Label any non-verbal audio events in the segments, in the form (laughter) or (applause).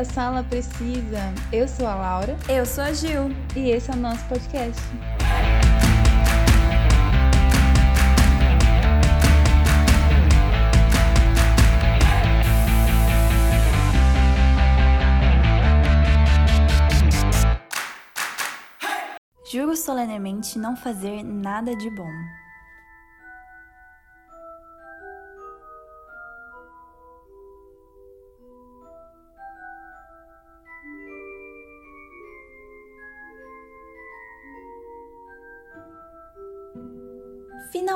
a Sala Precisa. Eu sou a Laura. Eu sou a Gil. E esse é o nosso podcast. Juro solenemente não fazer nada de bom.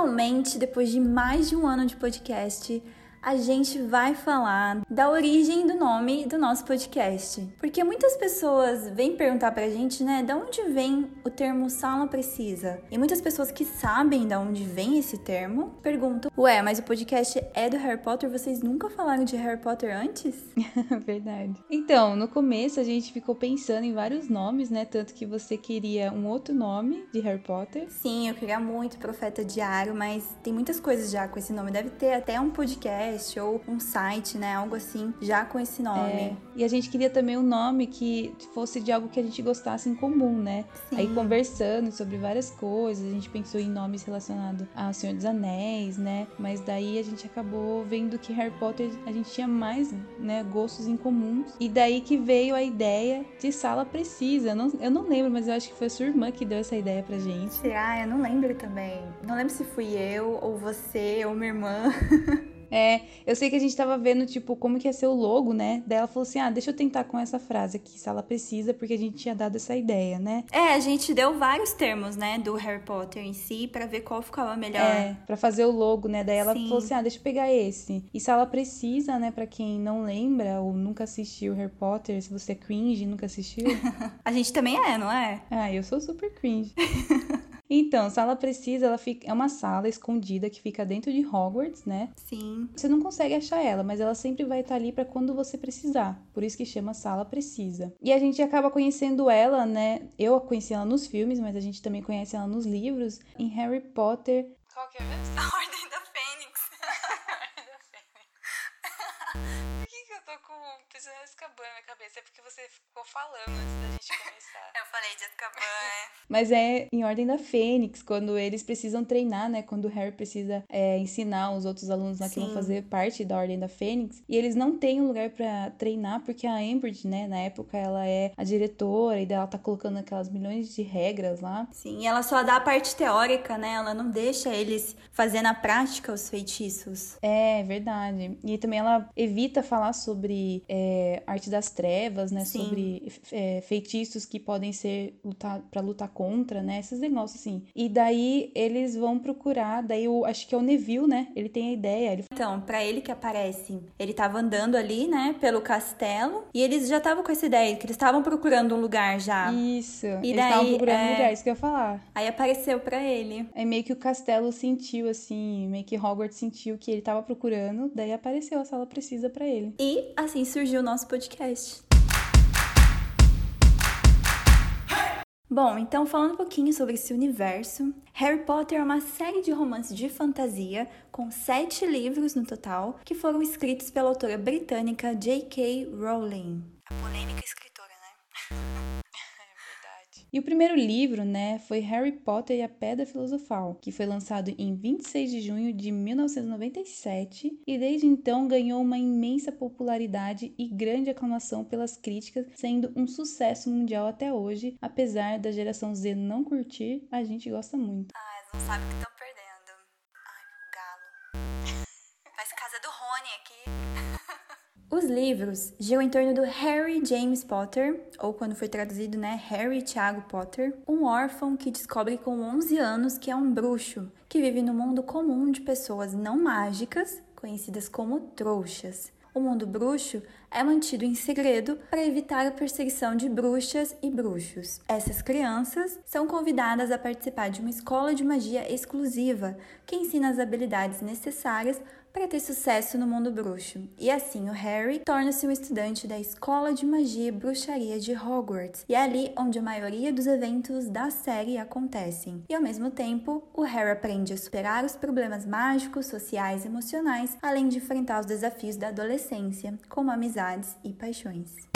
Finalmente, depois de mais de um ano de podcast, a gente vai falar da origem do nome do nosso podcast. Porque muitas pessoas vêm perguntar pra gente, né, de onde vem o termo sala precisa? E muitas pessoas que sabem de onde vem esse termo perguntam: Ué, mas o podcast é do Harry Potter, vocês nunca falaram de Harry Potter antes? (laughs) Verdade. Então, no começo a gente ficou pensando em vários nomes, né? Tanto que você queria um outro nome de Harry Potter. Sim, eu queria muito Profeta Diário, mas tem muitas coisas já com esse nome. Deve ter até um podcast podcast ou um site, né? Algo assim, já com esse nome. É. E a gente queria também um nome que fosse de algo que a gente gostasse em comum, né? Sim. Aí conversando sobre várias coisas, a gente pensou em nomes relacionados ao Senhor dos Anéis, né? Mas daí a gente acabou vendo que Harry Potter a gente tinha mais, né, gostos em comuns. E daí que veio a ideia de sala precisa. Eu não, eu não lembro, mas eu acho que foi a sua irmã que deu essa ideia pra gente. Será? Eu não lembro também. Não lembro se fui eu ou você ou minha irmã. (laughs) É, eu sei que a gente tava vendo, tipo, como que ia ser o logo, né? Daí ela falou assim: ah, deixa eu tentar com essa frase aqui, se ela precisa, porque a gente tinha dado essa ideia, né? É, a gente deu vários termos, né, do Harry Potter em si, para ver qual ficava melhor. É, pra fazer o logo, né? Daí ela Sim. falou assim: ah, deixa eu pegar esse. E se ela precisa, né, pra quem não lembra ou nunca assistiu Harry Potter, se você é cringe e nunca assistiu. (laughs) a gente também é, não é? Ah, eu sou super cringe. (laughs) Então, sala precisa, ela fica, é uma sala escondida que fica dentro de Hogwarts, né? Sim. Você não consegue achar ela, mas ela sempre vai estar ali para quando você precisar. Por isso que chama sala precisa. E a gente acaba conhecendo ela, né? Eu a conheci ela nos filmes, mas a gente também conhece ela nos livros. Em Harry Potter. Qual que é mesmo? (laughs) A Ordem da Fênix. Por que, que eu tô de Azkaban na minha cabeça? É porque você ficou falando antes da gente começar. (laughs) eu falei de Azkaban, é. Mas é em Ordem da Fênix, quando eles precisam treinar, né? Quando o Harry precisa é, ensinar os outros alunos lá que vão fazer parte da Ordem da Fênix. E eles não têm um lugar para treinar, porque a Ambridge, né? Na época, ela é a diretora e ela tá colocando aquelas milhões de regras lá. Sim, e ela só dá a parte teórica, né? Ela não deixa eles fazer na prática os feitiços. É, verdade. E também ela evita falar sobre é, arte das trevas, né? Sim. Sobre é, feitiços que podem ser lutar para lutar contra, né? Esses negócios assim. E daí eles vão procurar, daí o acho que é o Neville, né? Ele tem a ideia. Ele... Então, para ele que aparece, ele tava andando ali, né, pelo castelo, e eles já estavam com essa ideia que eles estavam procurando um lugar já. Isso. E eles estavam procurando é... um lugar, isso que eu ia falar. Aí apareceu para ele. É meio que o castelo sentiu assim, meio que Hogwarts sentiu que ele tava procurando, daí apareceu a sala precisa para ele. E assim surgiu nosso podcast. Bom, então falando um pouquinho sobre esse universo, Harry Potter é uma série de romances de fantasia com sete livros no total que foram escritos pela autora britânica J.K. Rowling. A polêmica escritora, né? E o primeiro livro, né, foi Harry Potter e a Pedra Filosofal, que foi lançado em 26 de junho de 1997 e desde então ganhou uma imensa popularidade e grande aclamação pelas críticas, sendo um sucesso mundial até hoje, apesar da geração Z não curtir, a gente gosta muito. Ah, não sabem que Os livros giram em torno do Harry James Potter, ou quando foi traduzido, né, Harry Thiago Potter, um órfão que descobre com 11 anos que é um bruxo, que vive no mundo comum de pessoas não mágicas, conhecidas como trouxas. O mundo bruxo é mantido em segredo para evitar a perseguição de bruxas e bruxos. Essas crianças são convidadas a participar de uma escola de magia exclusiva que ensina as habilidades necessárias para ter sucesso no mundo bruxo. E assim, o Harry torna-se um estudante da Escola de Magia e Bruxaria de Hogwarts, e é ali onde a maioria dos eventos da série acontecem. E ao mesmo tempo, o Harry aprende a superar os problemas mágicos, sociais e emocionais, além de enfrentar os desafios da adolescência, como amizades e paixões.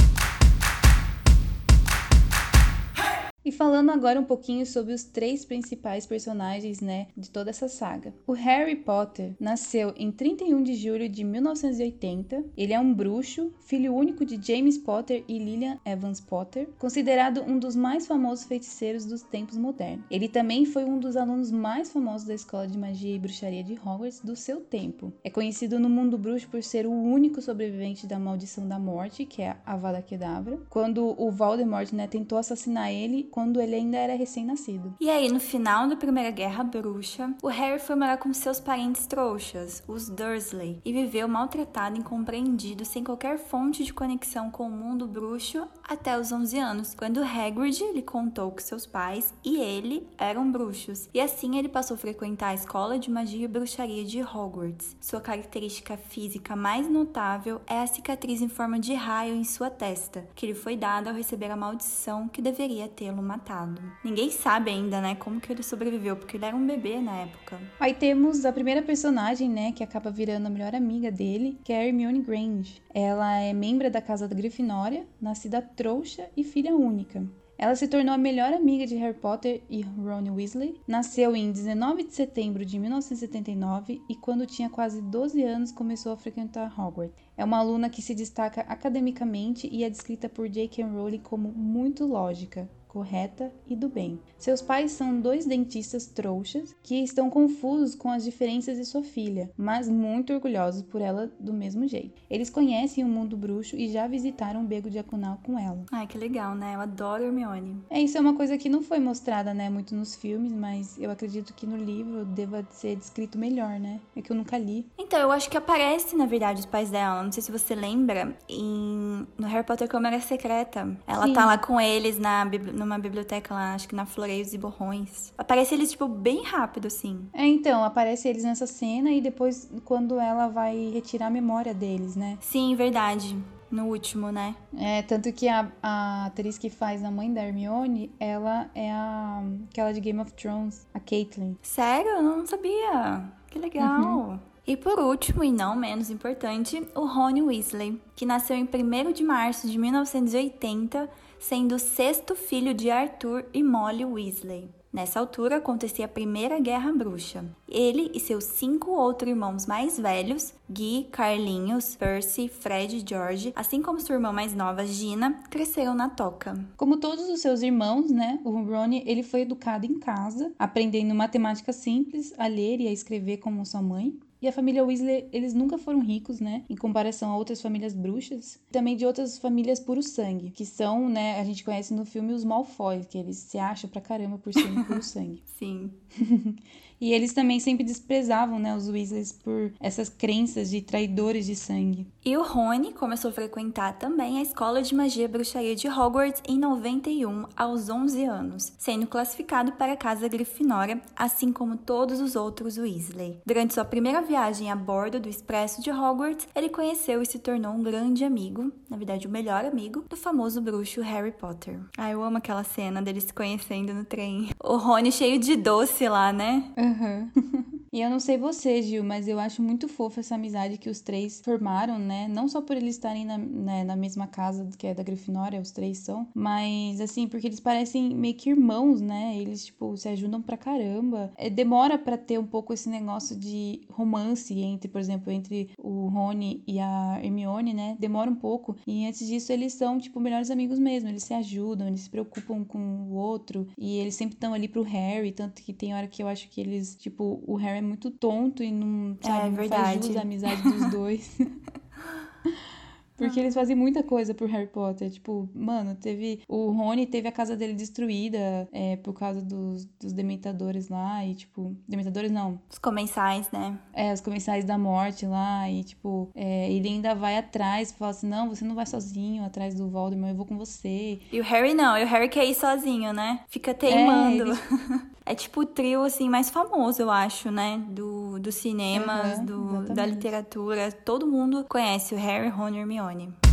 E falando agora um pouquinho sobre os três principais personagens, né, de toda essa saga. O Harry Potter nasceu em 31 de julho de 1980. Ele é um bruxo, filho único de James Potter e Lillian Evans Potter, considerado um dos mais famosos feiticeiros dos tempos modernos. Ele também foi um dos alunos mais famosos da Escola de Magia e Bruxaria de Hogwarts do seu tempo. É conhecido no mundo bruxo por ser o único sobrevivente da Maldição da Morte, que é a Avada Kedavra, quando o Voldemort né, tentou assassinar ele quando ele ainda era recém-nascido. E aí, no final da Primeira Guerra Bruxa, o Harry foi morar com seus parentes trouxas, os Dursley, e viveu maltratado incompreendido sem qualquer fonte de conexão com o mundo bruxo até os 11 anos, quando Hagrid lhe contou que seus pais e ele eram bruxos. E assim ele passou a frequentar a escola de magia e bruxaria de Hogwarts. Sua característica física mais notável é a cicatriz em forma de raio em sua testa, que lhe foi dada ao receber a maldição que deveria tê-lo matado. Ninguém sabe ainda, né, como que ele sobreviveu, porque ele era um bebê na época. Aí temos a primeira personagem, né, que acaba virando a melhor amiga dele, que é Hermione Granger. Ela é membro da Casa da Grifinória, nascida trouxa e filha única. Ela se tornou a melhor amiga de Harry Potter e Ron Weasley. Nasceu em 19 de setembro de 1979 e, quando tinha quase 12 anos, começou a frequentar Hogwarts. É uma aluna que se destaca academicamente e é descrita por J.K. Rowling como muito lógica, correta e do bem. Seus pais são dois dentistas trouxas que estão confusos com as diferenças de sua filha, mas muito orgulhosos por ela do mesmo jeito. Eles conhecem o mundo bruxo e já visitaram o Bego Diaconal com ela. Ai, que legal, né? Eu adoro Hermione. É, isso é uma coisa que não foi mostrada, né, muito nos filmes, mas eu acredito que no livro deva ser descrito melhor, né? É que eu nunca li. Então, eu acho que aparece, na verdade, os pais dela. Não sei se você lembra, em... no Harry Potter Câmara Secreta. Ela Sim. tá lá com eles na, numa biblioteca lá, acho que na Floreios e Borrões. Aparece eles, tipo, bem rápido, assim. É, então, aparece eles nessa cena e depois quando ela vai retirar a memória deles, né? Sim, verdade. No último, né? É, tanto que a, a atriz que faz a mãe da Hermione, ela é a aquela de Game of Thrones, a Caitlyn. Sério? Eu não sabia. Que legal. Uhum. E por último, e não menos importante, o Rony Weasley, que nasceu em 1 de março de 1980 sendo o sexto filho de Arthur e Molly Weasley. Nessa altura acontecia a Primeira Guerra Bruxa. Ele e seus cinco outros irmãos mais velhos, Guy, Carlinhos, Percy, Fred e George, assim como sua irmã mais nova, Gina, cresceram na toca. Como todos os seus irmãos, né, o Ron ele foi educado em casa, aprendendo matemática simples, a ler e a escrever como sua mãe. E a família Weasley, eles nunca foram ricos, né? Em comparação a outras famílias bruxas. Também de outras famílias puro sangue. Que são, né? A gente conhece no filme os Malfoy, que eles se acham pra caramba por serem puro (laughs) sangue. Sim. (laughs) E eles também sempre desprezavam, né, os Weasleys por essas crenças de traidores de sangue. E o Rony começou a frequentar também a escola de magia e bruxaria de Hogwarts em 91, aos 11 anos, sendo classificado para a Casa Grifinória, assim como todos os outros Weasley. Durante sua primeira viagem a bordo do Expresso de Hogwarts, ele conheceu e se tornou um grande amigo, na verdade o melhor amigo, do famoso bruxo Harry Potter. Ah, eu amo aquela cena deles se conhecendo no trem. O Rony cheio de doce lá, né? Uh-huh. (laughs) e eu não sei você, Gil, mas eu acho muito fofa essa amizade que os três formaram, né? Não só por eles estarem na, né, na mesma casa que é da Grifinória, os três são, mas assim, porque eles parecem meio que irmãos, né? Eles, tipo, se ajudam pra caramba. É, demora para ter um pouco esse negócio de romance entre, por exemplo, entre o Rony e a Hermione, né? Demora um pouco. E antes disso, eles são, tipo, melhores amigos mesmo. Eles se ajudam, eles se preocupam com o outro. E eles sempre estão ali pro Harry, tanto que tem hora que eu acho que eles tipo, o Harry é muito tonto e não, sabe, é, não faz jus à amizade dos (laughs) dois. (laughs) Porque eles fazem muita coisa pro Harry Potter. Tipo, mano, teve. O Rony teve a casa dele destruída é, por causa dos, dos dementadores lá. E, tipo. Dementadores não. Os comensais, né? É, os comensais da morte lá. E, tipo, é, ele ainda vai atrás. Fala assim: não, você não vai sozinho atrás do Voldemort, eu vou com você. E o Harry não. E o Harry quer ir sozinho, né? Fica teimando. É, ele... (laughs) é tipo o trio, assim, mais famoso, eu acho, né? Do, dos cinemas, uhum, do, da literatura. Todo mundo conhece o Harry, Ron e Hermione.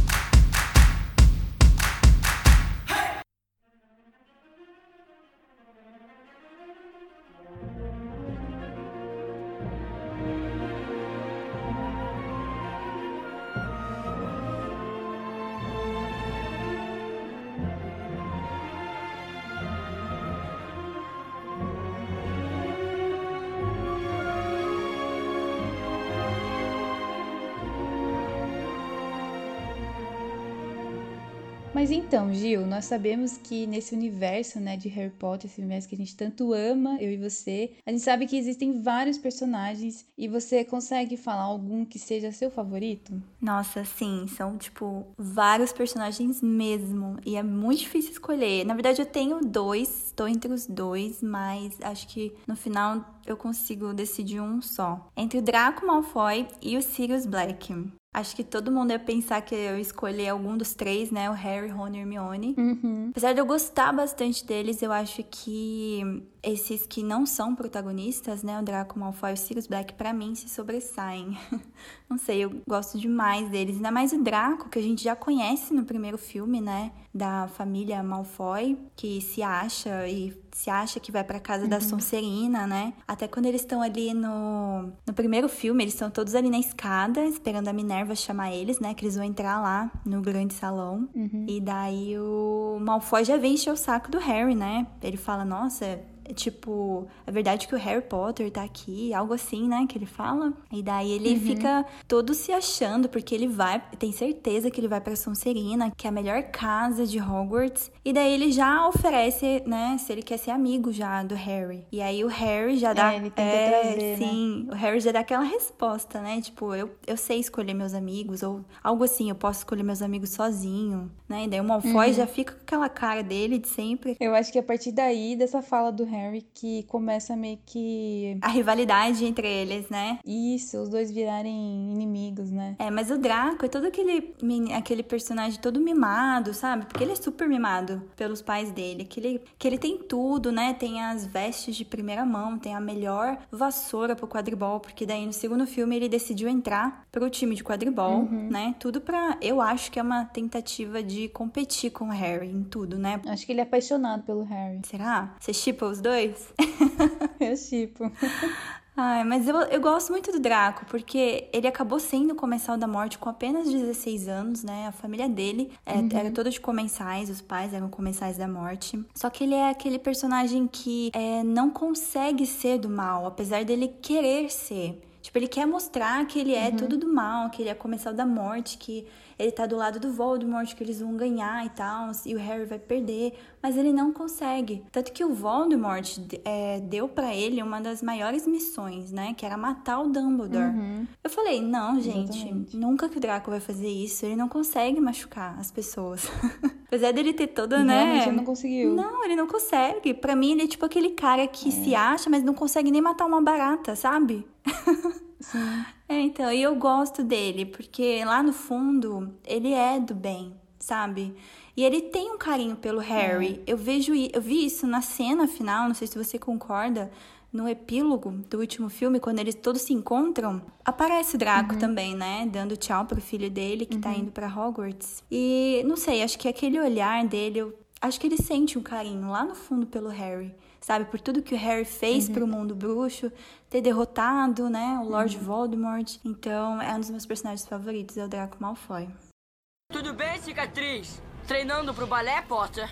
Mas então, Gil, nós sabemos que nesse universo, né, de Harry Potter, esse universo que a gente tanto ama, eu e você, a gente sabe que existem vários personagens e você consegue falar algum que seja seu favorito? Nossa, sim, são tipo vários personagens mesmo e é muito difícil escolher. Na verdade, eu tenho dois, estou entre os dois, mas acho que no final eu consigo decidir um só. Entre o Draco Malfoy e o Sirius Black. Acho que todo mundo ia pensar que eu escolher algum dos três, né? O Harry, Ron e Hermione. Uhum. Apesar de eu gostar bastante deles, eu acho que esses que não são protagonistas, né? O Draco Malfoy e o Sirius Black, para mim, se sobressaem. (laughs) não sei, eu gosto demais deles. Ainda mais o Draco, que a gente já conhece no primeiro filme, né? Da família Malfoy, que se acha e se acha que vai para casa uhum. da Sonserina, né? Até quando eles estão ali no, no primeiro filme, eles estão todos ali na escada, esperando a Minerva chamar eles, né? Que eles vão entrar lá no grande salão. Uhum. E daí o Malfoy já vem encher o saco do Harry, né? Ele fala: Nossa, tipo, é verdade que o Harry Potter tá aqui, algo assim, né, que ele fala. E daí ele uhum. fica todo se achando, porque ele vai, tem certeza que ele vai pra Sonserina, que é a melhor casa de Hogwarts. E daí ele já oferece, né, se ele quer ser amigo já do Harry. E aí o Harry já dá. É, ele tenta é, trazer, né? sim, né? o Harry já dá aquela resposta, né? Tipo, eu, eu sei escolher meus amigos, ou algo assim, eu posso escolher meus amigos sozinho, né? E daí o Malfoy uhum. já fica com aquela cara dele de sempre. Eu acho que a partir daí, dessa fala do Harry que começa meio que. A rivalidade entre eles, né? Isso, os dois virarem inimigos, né? É, mas o Draco é todo aquele, aquele personagem todo mimado, sabe? Porque ele é super mimado pelos pais dele. Que ele, que ele tem tudo, né? Tem as vestes de primeira mão, tem a melhor vassoura pro quadribol, porque daí no segundo filme ele decidiu entrar pro time de quadribol, uhum. né? Tudo pra. Eu acho que é uma tentativa de competir com o Harry em tudo, né? Acho que ele é apaixonado pelo Harry. Será? Você chipa os dois? (laughs) eu tipo. Ai, mas eu, eu gosto muito do Draco, porque ele acabou sendo comensal da morte com apenas 16 anos, né? A família dele é, uhum. era toda de comensais, os pais eram comensais da morte. Só que ele é aquele personagem que é, não consegue ser do mal, apesar dele querer ser. Tipo, ele quer mostrar que ele é uhum. tudo do mal, que ele é comensal da morte, que ele tá do lado do Voldemort, que eles vão ganhar e tal, e o Harry vai perder, mas ele não consegue. Tanto que o Voldemort é, deu para ele uma das maiores missões, né? Que era matar o Dumbledore. Uhum. Eu falei, não, gente, Exatamente. nunca que o Draco vai fazer isso, ele não consegue machucar as pessoas. (laughs) Apesar dele ter toda, né? Ele não conseguiu. Não, ele não consegue. Para mim, ele é tipo aquele cara que é. se acha, mas não consegue nem matar uma barata, sabe? (laughs) Sim. É, então, e eu gosto dele, porque lá no fundo ele é do bem, sabe? E ele tem um carinho pelo Harry. É. Eu vejo, eu vi isso na cena final, não sei se você concorda, no epílogo do último filme, quando eles todos se encontram, aparece o Draco uhum. também, né? Dando tchau pro filho dele que tá uhum. tá indo para Hogwarts. E não sei, acho que aquele olhar dele, eu acho que ele sente um carinho lá no fundo pelo Harry sabe? Por tudo que o Harry fez uhum. pro mundo bruxo, ter derrotado, né, o Lord uhum. Voldemort. Então, é um dos meus personagens favoritos, é o Draco Malfoy. Tudo bem, cicatriz? Treinando pro balé, Potter?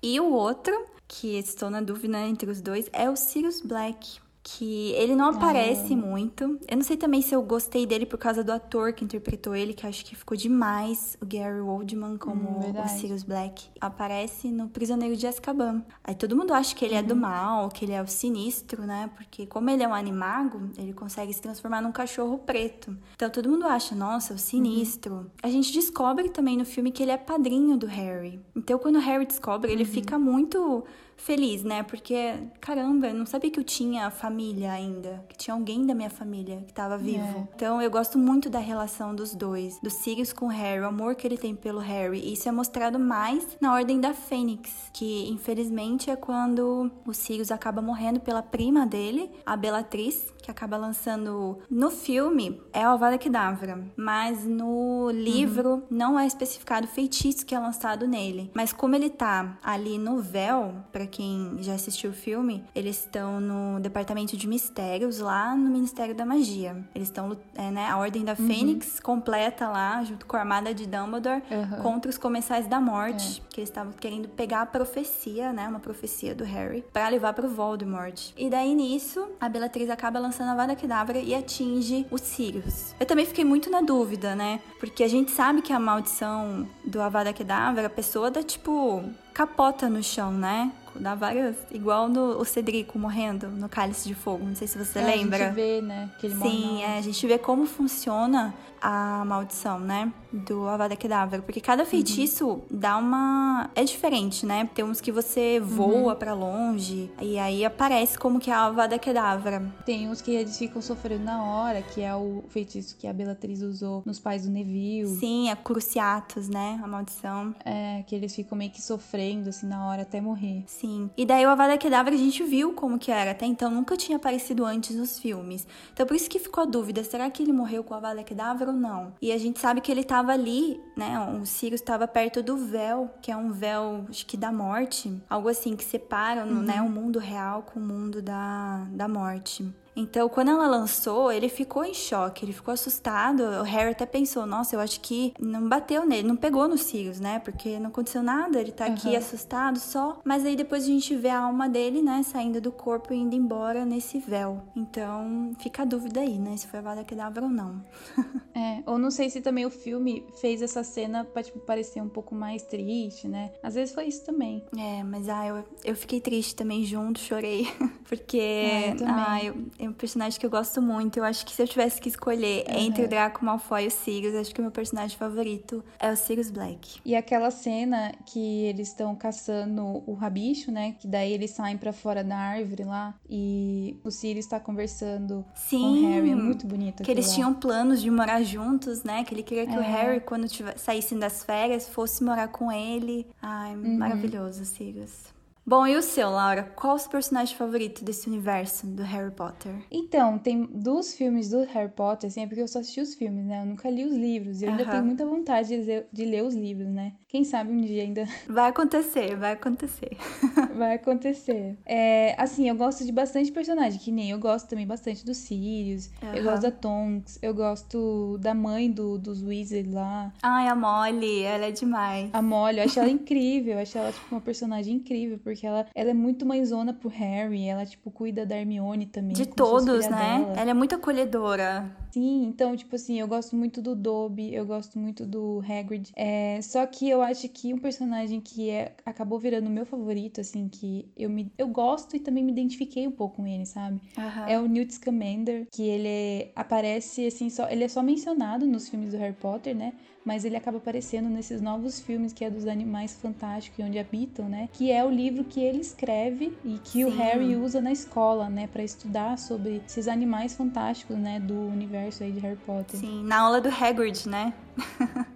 E o outro, que estou na dúvida entre os dois, é o Sirius Black que ele não aparece ah. muito. Eu não sei também se eu gostei dele por causa do ator que interpretou ele, que acho que ficou demais, o Gary Oldman como hum, o Sirius Black. Aparece no Prisioneiro de Azkaban. Aí todo mundo acha que ele uhum. é do uhum. mal, que ele é o sinistro, né? Porque como ele é um animago, ele consegue se transformar num cachorro preto. Então todo mundo acha, nossa, o sinistro. Uhum. A gente descobre também no filme que ele é padrinho do Harry. Então quando o Harry descobre, ele uhum. fica muito feliz, né? Porque, caramba, eu não sabia que eu tinha família ainda, que tinha alguém da minha família que estava vivo. É. Então eu gosto muito da relação dos dois, do Sirius com o Harry, o amor que ele tem pelo Harry. E isso é mostrado mais na Ordem da Fênix, que infelizmente é quando o Sirius acaba morrendo pela prima dele, a Bellatrix, que acaba lançando no filme é a Avada Kedavra, mas no livro uhum. não é especificado o feitiço que é lançado nele. Mas como ele tá ali no véu, para quem já assistiu o filme, eles estão no departamento departamento de mistérios lá no Ministério da Magia. Eles estão, é, né, a Ordem da uhum. Fênix completa lá, junto com a Armada de Dumbledore, uhum. contra os Comensais da Morte, é. que eles estavam querendo pegar a profecia, né, uma profecia do Harry, para levar pro Voldemort. E daí nisso, a Bellatrix acaba lançando a Vada Kedavra e atinge os Sirius. Eu também fiquei muito na dúvida, né, porque a gente sabe que a maldição do Avada Kedavra, a pessoa dá tipo capota no chão, né? Dá várias. Igual no o Cedrico morrendo no Cálice de Fogo. Não sei se você é, lembra. A gente vê, né? Que ele Sim, é, a gente vê como funciona a maldição, né? Do Avada Kedavra. Porque cada uhum. feitiço uhum. dá uma. É diferente, né? Tem uns que você voa uhum. para longe e aí aparece como que é a Avada Kedavra. Tem uns que eles ficam sofrendo na hora, que é o feitiço que a Bellatrix usou nos pais do Neville. Sim, a Cruciatus, né? A maldição. É, que eles ficam meio que sofrendo, assim, na hora até morrer. Sim. E daí o Avada Kedavra a gente viu como que era. Até então nunca tinha aparecido antes nos filmes. Então por isso que ficou a dúvida: será que ele morreu com o Avada Kedavra? Ou não. E a gente sabe que ele estava ali, né? O Sirius estava perto do véu, que é um véu, acho que da morte, algo assim que separa, uhum. né, o mundo real com o mundo da, da morte. Então, quando ela lançou, ele ficou em choque, ele ficou assustado. O Harry até pensou: nossa, eu acho que não bateu nele, não pegou nos Sirius, né? Porque não aconteceu nada, ele tá uhum. aqui assustado só. Mas aí depois a gente vê a alma dele, né, saindo do corpo e indo embora nesse véu. Então, fica a dúvida aí, né? Se foi a Vada Kedavra ou não. (laughs) é, ou não sei se também o filme fez essa cena pra, tipo, parecer um pouco mais triste, né? Às vezes foi isso também. É, mas ah, eu, eu fiquei triste também junto, chorei. (laughs) Porque, é, eu ah, eu, um personagem que eu gosto muito. Eu acho que se eu tivesse que escolher uhum. entre o Draco Malfoy e o Sirius, acho que o meu personagem favorito é o Sirius Black. E aquela cena que eles estão caçando o rabicho, né? Que daí eles saem para fora da árvore lá e o Sirius está conversando Sim, com o Harry. É muito bonito. Que eles lá. tinham planos de morar juntos, né? Que ele queria que é. o Harry, quando saíssem das férias, fosse morar com ele. Ai, uhum. maravilhoso, Sirius. Bom, e o seu, Laura? Qual o seu personagem favorito desse universo do Harry Potter? Então, tem dos filmes do Harry Potter, assim, é porque eu só assisti os filmes, né? Eu nunca li os livros. E eu ainda tenho muita vontade de ler, de ler os livros, né? Quem sabe um dia ainda. (laughs) Vai acontecer, vai acontecer. (laughs) vai acontecer. É, assim, eu gosto de bastante personagem, que nem eu gosto também bastante do Sirius. Eu gosto da Tonks, eu gosto da mãe do, dos Weasley lá. Ai, a Molly, ela é demais. A Molly, eu acho ela (laughs) incrível, eu acho ela, tipo, uma personagem incrível, porque porque ela, ela é muito mãezona pro Harry, ela, tipo, cuida da Hermione também. De todos, né? Dela. Ela é muito acolhedora. Sim, então, tipo assim, eu gosto muito do Dobby, eu gosto muito do Hagrid. É, só que eu acho que um personagem que é, acabou virando o meu favorito, assim, que eu, me, eu gosto e também me identifiquei um pouco com ele, sabe? Uhum. É o Newt Scamander, que ele é, aparece, assim, só, ele é só mencionado nos filmes do Harry Potter, né? mas ele acaba aparecendo nesses novos filmes que é dos animais fantásticos e onde habitam, né? Que é o livro que ele escreve e que Sim. o Harry usa na escola, né, para estudar sobre esses animais fantásticos, né, do universo aí de Harry Potter. Sim, na aula do Hagrid, né?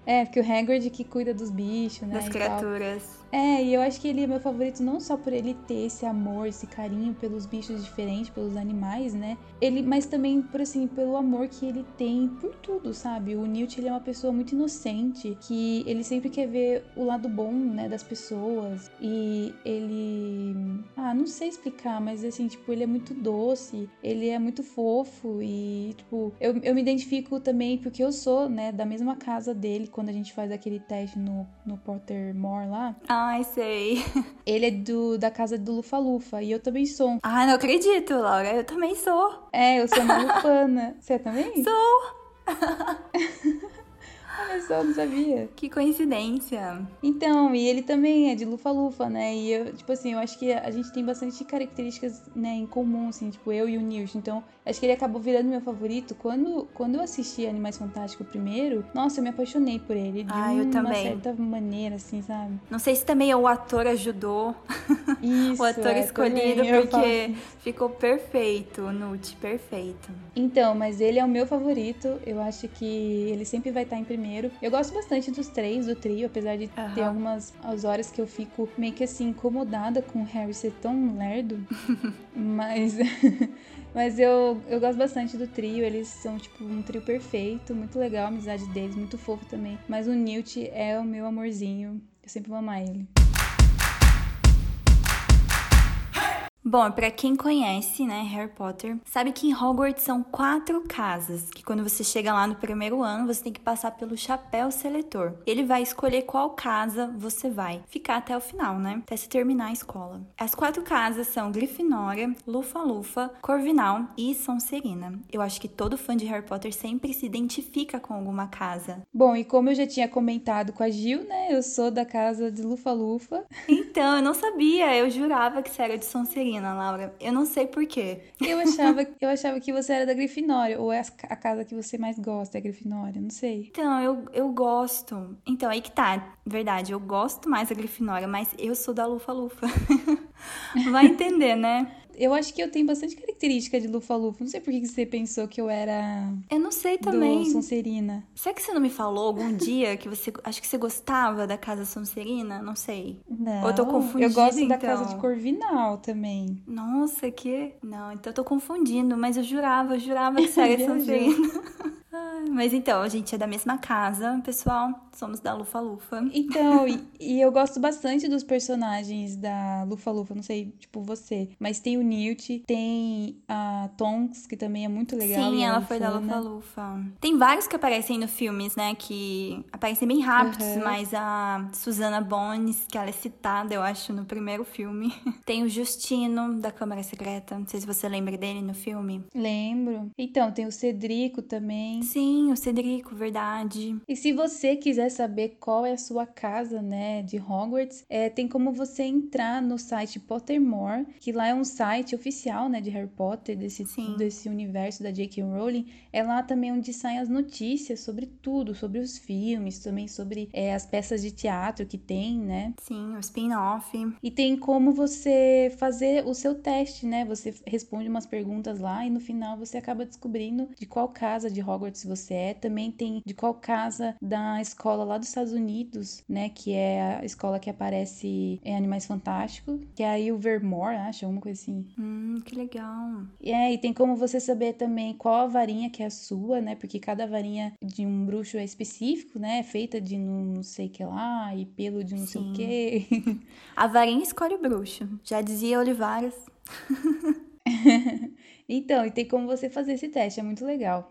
É, porque o Hagrid que cuida dos bichos, né? Das criaturas. É, e eu acho que ele é meu favorito não só por ele ter esse amor, esse carinho pelos bichos diferentes, pelos animais, né? Ele, mas também por assim, pelo amor que ele tem por tudo, sabe? O Newt ele é uma pessoa muito inocente, que ele sempre quer ver o lado bom, né, das pessoas. E ele, ah, não sei explicar, mas assim, tipo, ele é muito doce, ele é muito fofo e tipo, eu, eu me identifico também porque eu sou, né, da mesma casa dele quando a gente faz aquele teste no, no Pottermore lá. Ah, Ai, sei. (laughs) Ele é do, da casa do Lufa-Lufa e eu também sou. Ah, não acredito, Laura. Eu também sou. É, eu sou uma (laughs) lufana. Você também? Sou. (laughs) Olha só, não sabia. Que coincidência. Então, e ele também é de Lufa-Lufa, né? E eu, tipo assim, eu acho que a gente tem bastante características, né, em comum, assim, tipo, eu e o Newt. Então, acho que ele acabou virando meu favorito. Quando, quando eu assisti Animais Fantásticos primeiro, nossa, eu me apaixonei por ele. De ah, eu uma também. certa maneira, assim, sabe? Não sei se também o ator ajudou. (laughs) Isso, o ator é, escolhido, porque ficou perfeito, o Newt, perfeito. Então, mas ele é o meu favorito. Eu acho que ele sempre vai estar em primeiro primeiro. Eu gosto bastante dos três, do trio, apesar de uhum. ter algumas as horas que eu fico meio que assim incomodada com o Harry ser tão lerdo. (laughs) mas (laughs) mas eu, eu gosto bastante do trio, eles são tipo um trio perfeito, muito legal a amizade deles, muito fofo também. Mas o Newt é o meu amorzinho, eu sempre vou amar ele. Bom, para quem conhece, né, Harry Potter, sabe que em Hogwarts são quatro casas, que quando você chega lá no primeiro ano, você tem que passar pelo chapéu seletor. Ele vai escolher qual casa você vai ficar até o final, né? Até se terminar a escola. As quatro casas são Grifinória, Lufa-Lufa, Corvinal e Sonserina. Eu acho que todo fã de Harry Potter sempre se identifica com alguma casa. Bom, e como eu já tinha comentado com a Gil, né, eu sou da casa de Lufa-Lufa. Então, eu não sabia, eu jurava que você era de Sonserina, Laura. Eu não sei porquê. Eu achava, eu achava que você era da Grifinória, ou é a casa que você mais gosta, é a Grifinória, não sei. Então, eu, eu gosto. Então, aí que tá, verdade, eu gosto mais da Grifinória, mas eu sou da Lufa-Lufa. (laughs) Vai entender, né? Eu acho que eu tenho bastante característica de Lufa-Lufa. Não sei por que você pensou que eu era. Eu não sei também. Do Sonserina. Será que você não me falou algum dia que você. Acho que você gostava da casa Sonserina? Não sei. Não. Ou eu tô confundindo. Eu gosto então. da casa de Corvinal também. Nossa, que. Não, então eu tô confundindo, mas eu jurava, eu jurava que você era (laughs) Sonserina. Mas então, a gente é da mesma casa, pessoal. Somos da Lufa Lufa. Então, (laughs) e, e, eu gosto bastante dos personagens da Lufa Lufa. Não sei, tipo, você. Mas tem o Newt, tem a Tonks, que também é muito legal. Sim, ela foi da Lufa Lufa. Tem vários que aparecem no filmes, né? Que aparecem bem rápidos, uhum. mas a Susana Bones, que ela é citada, eu acho, no primeiro filme. (laughs) tem o Justino, da Câmara Secreta. Não sei se você lembra dele no filme. Lembro. Então, tem o Cedrico também. Sim, o Cedrico, verdade. E se você quiser saber qual é a sua casa, né, de Hogwarts, é, tem como você entrar no site Pottermore, que lá é um site oficial, né, de Harry Potter, desse, desse universo da J.K. Rowling. É lá também onde saem as notícias sobre tudo, sobre os filmes, também sobre é, as peças de teatro que tem, né? Sim, o spin-off. E tem como você fazer o seu teste, né? Você responde umas perguntas lá e no final você acaba descobrindo de qual casa de Hogwarts você é. Também tem de qual casa da escola lá dos Estados Unidos, né? Que é a escola que aparece em Animais Fantásticos, que é a Ilvermore, acho, alguma coisa assim. Hum, que legal. E é, e tem como você saber também qual a varinha que é a sua, né? Porque cada varinha de um bruxo é específico, né? É feita de não sei o que lá e pelo de não Sim. sei o que. (laughs) a varinha escolhe o bruxo. Já dizia Olivares. (laughs) então, e tem como você fazer esse teste, é muito legal.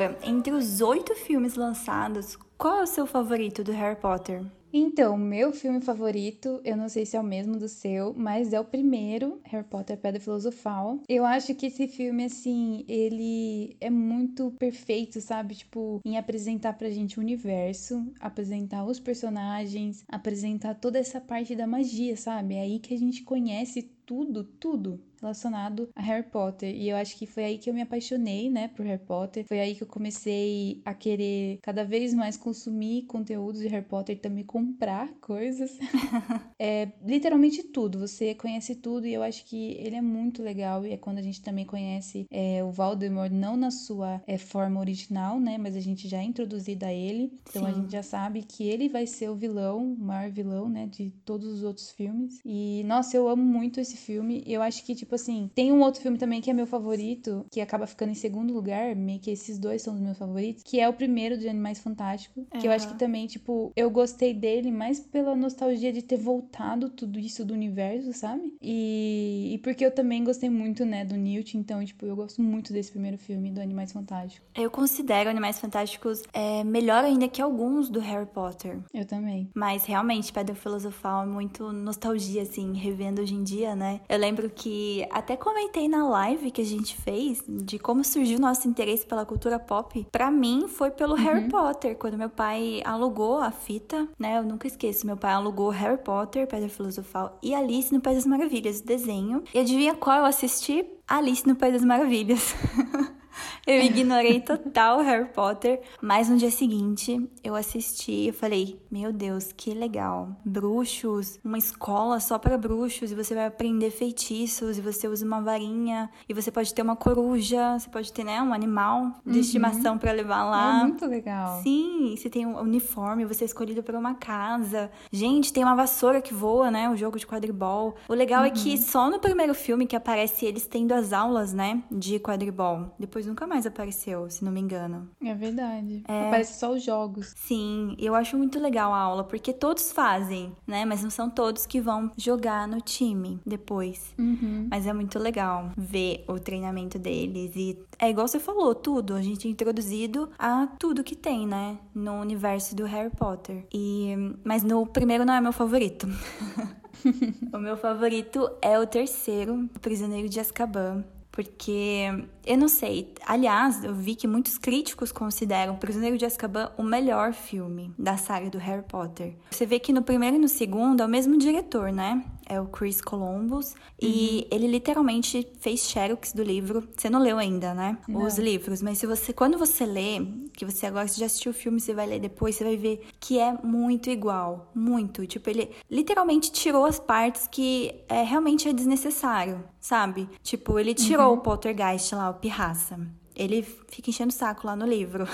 Laura, entre os oito filmes lançados, qual é o seu favorito do Harry Potter? Então, meu filme favorito, eu não sei se é o mesmo do seu, mas é o primeiro, Harry Potter Pedra Filosofal. Eu acho que esse filme, assim, ele é muito perfeito, sabe? Tipo, em apresentar pra gente o universo, apresentar os personagens, apresentar toda essa parte da magia, sabe? É aí que a gente conhece tudo, tudo relacionado a Harry Potter. E eu acho que foi aí que eu me apaixonei, né, por Harry Potter. Foi aí que eu comecei a querer cada vez mais consumir conteúdos de Harry Potter e também comprar coisas. (laughs) é literalmente tudo. Você conhece tudo e eu acho que ele é muito legal. E é quando a gente também conhece é, o Voldemort, não na sua é, forma original, né, mas a gente já é introduzido a ele. Então Sim. a gente já sabe que ele vai ser o vilão, o maior vilão, né, de todos os outros filmes. E nossa, eu amo muito esse filme. Eu acho que, tipo, tipo assim, tem um outro filme também que é meu favorito, que acaba ficando em segundo lugar, meio que esses dois são os meus favoritos, que é o primeiro de Animais Fantásticos, uhum. que eu acho que também, tipo, eu gostei dele mais pela nostalgia de ter voltado tudo isso do universo, sabe? E, e porque eu também gostei muito, né, do Newt, então, tipo, eu gosto muito desse primeiro filme do Animais Fantásticos. Eu considero Animais Fantásticos é, melhor ainda que alguns do Harry Potter. Eu também. Mas realmente, Pedra Filosofal é muito nostalgia, assim, revendo hoje em dia, né? Eu lembro que até comentei na live que a gente fez de como surgiu o nosso interesse pela cultura pop. Para mim foi pelo uhum. Harry Potter, quando meu pai alugou a fita, né? Eu nunca esqueço, meu pai alugou Harry Potter, Pedra Filosofal e Alice no País das Maravilhas, desenho. E adivinha qual eu assisti? Alice no País das Maravilhas. (laughs) eu ignorei total Harry Potter, mas no dia seguinte eu assisti e falei: Meu Deus, que legal! Bruxos, uma escola só para bruxos, e você vai aprender feitiços, e você usa uma varinha, e você pode ter uma coruja, você pode ter, né, um animal de uhum. estimação para levar lá. É muito legal. Sim, você tem um uniforme, você é escolhido por uma casa. Gente, tem uma vassoura que voa, né? O jogo de quadribol. O legal uhum. é que uhum. só no primeiro filme que aparece eles tendo as aulas, né? De quadribol. Depois nunca mais apareceu, se não me engano. É verdade. É... Aparece só os jogos. Sim, eu acho muito legal a aula, porque todos fazem, né? Mas não são todos que vão jogar no time depois. Uhum. Mas é muito legal ver o treinamento deles. E é igual você falou, tudo. A gente é introduzido a tudo que tem, né? No universo do Harry Potter. E... Mas no primeiro não é meu favorito. (laughs) (laughs) o meu favorito é o terceiro, o Prisioneiro de Azkaban. Porque eu não sei. Aliás, eu vi que muitos críticos consideram Prisioneiro de Azkaban o melhor filme da saga do Harry Potter. Você vê que no primeiro e no segundo é o mesmo diretor, né? É o Chris Columbus. Uhum. E ele literalmente fez xerox do livro. Você não leu ainda, né? Não. Os livros. Mas se você, quando você lê, que você agora já assistiu o filme, você vai ler depois, você vai ver que é muito igual. Muito. Tipo, ele literalmente tirou as partes que é, realmente é desnecessário, sabe? Tipo, ele tirou uhum. o poltergeist lá, o pirraça. Ele fica enchendo o saco lá no livro.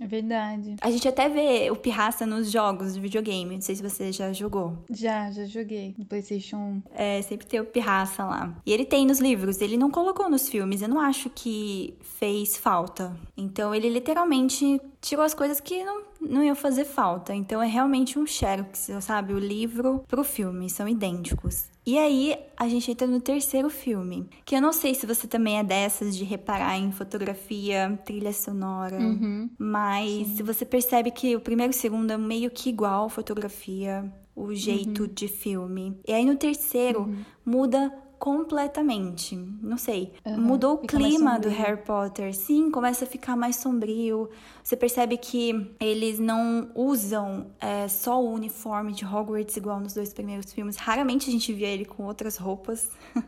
É verdade. A gente até vê o pirraça nos jogos de videogame. Não sei se você já jogou. Já, já joguei. No PlayStation 1. É, sempre tem o pirraça lá. E ele tem nos livros. Ele não colocou nos filmes. Eu não acho que fez falta. Então ele literalmente tirou as coisas que não, não iam fazer falta. Então é realmente um xerox, sabe? O livro pro filme. São idênticos. E aí a gente entra no terceiro filme, que eu não sei se você também é dessas de reparar em fotografia, trilha sonora, uhum. mas Sim. se você percebe que o primeiro e o segundo é meio que igual fotografia, o jeito uhum. de filme. E aí no terceiro uhum. muda completamente. Não sei. Uhum, Mudou o clima do Harry Potter. Sim, começa a ficar mais sombrio. Você percebe que eles não usam é, só o uniforme de Hogwarts igual nos dois primeiros filmes. Raramente a gente via ele com outras roupas. (laughs)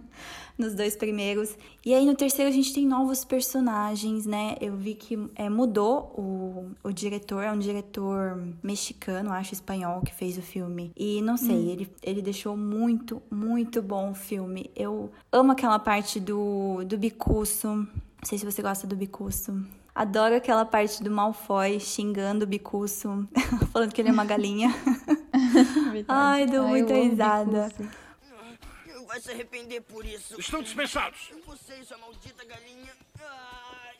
nos dois primeiros. E aí no terceiro a gente tem novos personagens, né? Eu vi que é, mudou o, o diretor, é um diretor mexicano, acho espanhol, que fez o filme. E não sei, hum. ele, ele deixou muito, muito bom o filme. Eu amo aquela parte do, do Bicuço. Não sei se você gosta do Bicuço. Adoro aquela parte do Malfoy xingando o Bicuço, (laughs) falando que ele é uma galinha. (laughs) Ai, deu Ai, muita risada vai se arrepender por isso. Estão dispensados. Você, sua maldita galinha. Ai.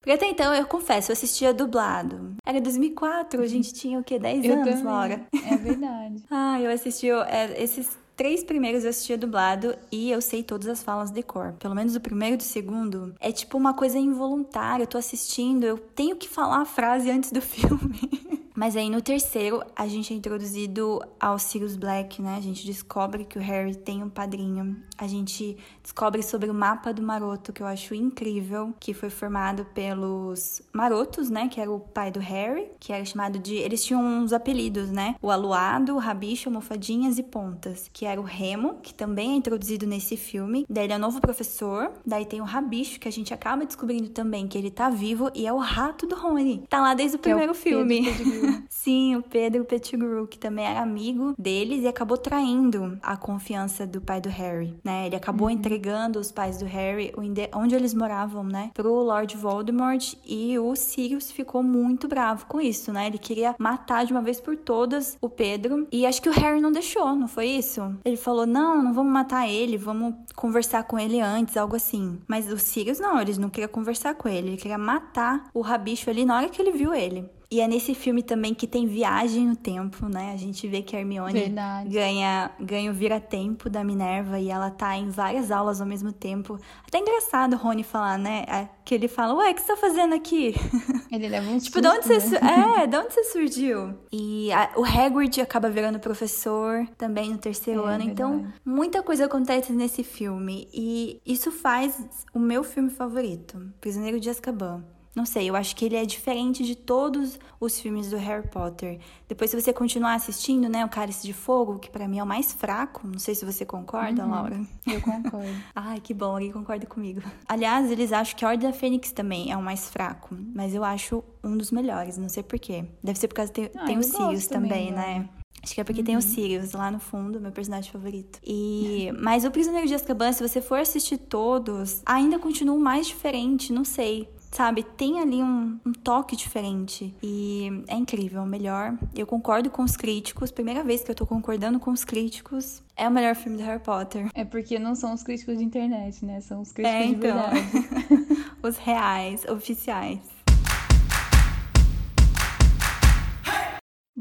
Porque até então, eu confesso, eu assistia dublado. Era 2004, a gente tinha o quê? 10 eu anos, também. Laura? É verdade. (laughs) ah, eu assisti é, esses três primeiros eu assistia dublado e eu sei todas as falas de cor. Pelo menos o primeiro e o segundo é tipo uma coisa involuntária. Eu tô assistindo, eu tenho que falar a frase antes do (laughs) filme. Mas aí no terceiro, a gente é introduzido ao Sirius Black, né? A gente descobre que o Harry tem um padrinho. A gente descobre sobre o mapa do Maroto, que eu acho incrível, que foi formado pelos Marotos, né? Que era o pai do Harry, que era chamado de. Eles tinham uns apelidos, né? O Aluado, o Rabicho, Almofadinhas e Pontas, que era o Remo, que também é introduzido nesse filme. Daí ele é o novo professor. Daí tem o Rabicho, que a gente acaba descobrindo também que ele tá vivo e é o rato do Rony. Tá lá desde o primeiro é o filme. (laughs) Sim, o Pedro Pettigrew, que também era amigo deles e acabou traindo a confiança do pai do Harry, né? Ele acabou uhum. entregando os pais do Harry onde eles moravam, né? Pro Lord Voldemort e o Sirius ficou muito bravo com isso, né? Ele queria matar de uma vez por todas o Pedro e acho que o Harry não deixou, não foi isso? Ele falou: "Não, não vamos matar ele, vamos conversar com ele antes", algo assim. Mas o Sirius não, eles não queriam conversar com ele, ele queria matar o rabicho ali na hora que ele viu ele. E é nesse filme também que tem viagem no tempo, né? A gente vê que a Hermione ganha, ganha o vira-tempo da Minerva e ela tá em várias aulas ao mesmo tempo. Até engraçado o Rony falar, né? É, que ele fala, ué, o que você tá fazendo aqui? (laughs) Ele leva um Tipo, de onde né? você... É, (laughs) de onde você surgiu? E a, o Hagrid acaba virando professor também no terceiro é, ano. Então, muita coisa acontece nesse filme. E isso faz o meu filme favorito, Prisioneiro de Azkaban. Não sei, eu acho que ele é diferente de todos os filmes do Harry Potter. Depois, se você continuar assistindo, né, o Cálice de Fogo, que para mim é o mais fraco, não sei se você concorda, Uhum. Laura. Eu concordo. (laughs) Ai, que bom, alguém concorda comigo. Aliás, eles acham que a Ordem da Fênix também é o mais fraco, mas eu acho um dos melhores, não sei porquê. Deve ser por causa que tem, Ah, tem eu o Sirius também, né? Acho que é porque tem o Sirius lá no fundo, meu personagem favorito. E mas o Prisioneiro de Azkaban, se você for assistir todos, ainda continua o mais diferente, não sei. Sabe, tem ali um, um toque diferente. E é incrível, é o melhor. Eu concordo com os críticos. Primeira vez que eu tô concordando com os críticos. É o melhor filme do Harry Potter. É porque não são os críticos de internet, né? São os críticos É, de então. verdade. (laughs) Os reais, oficiais.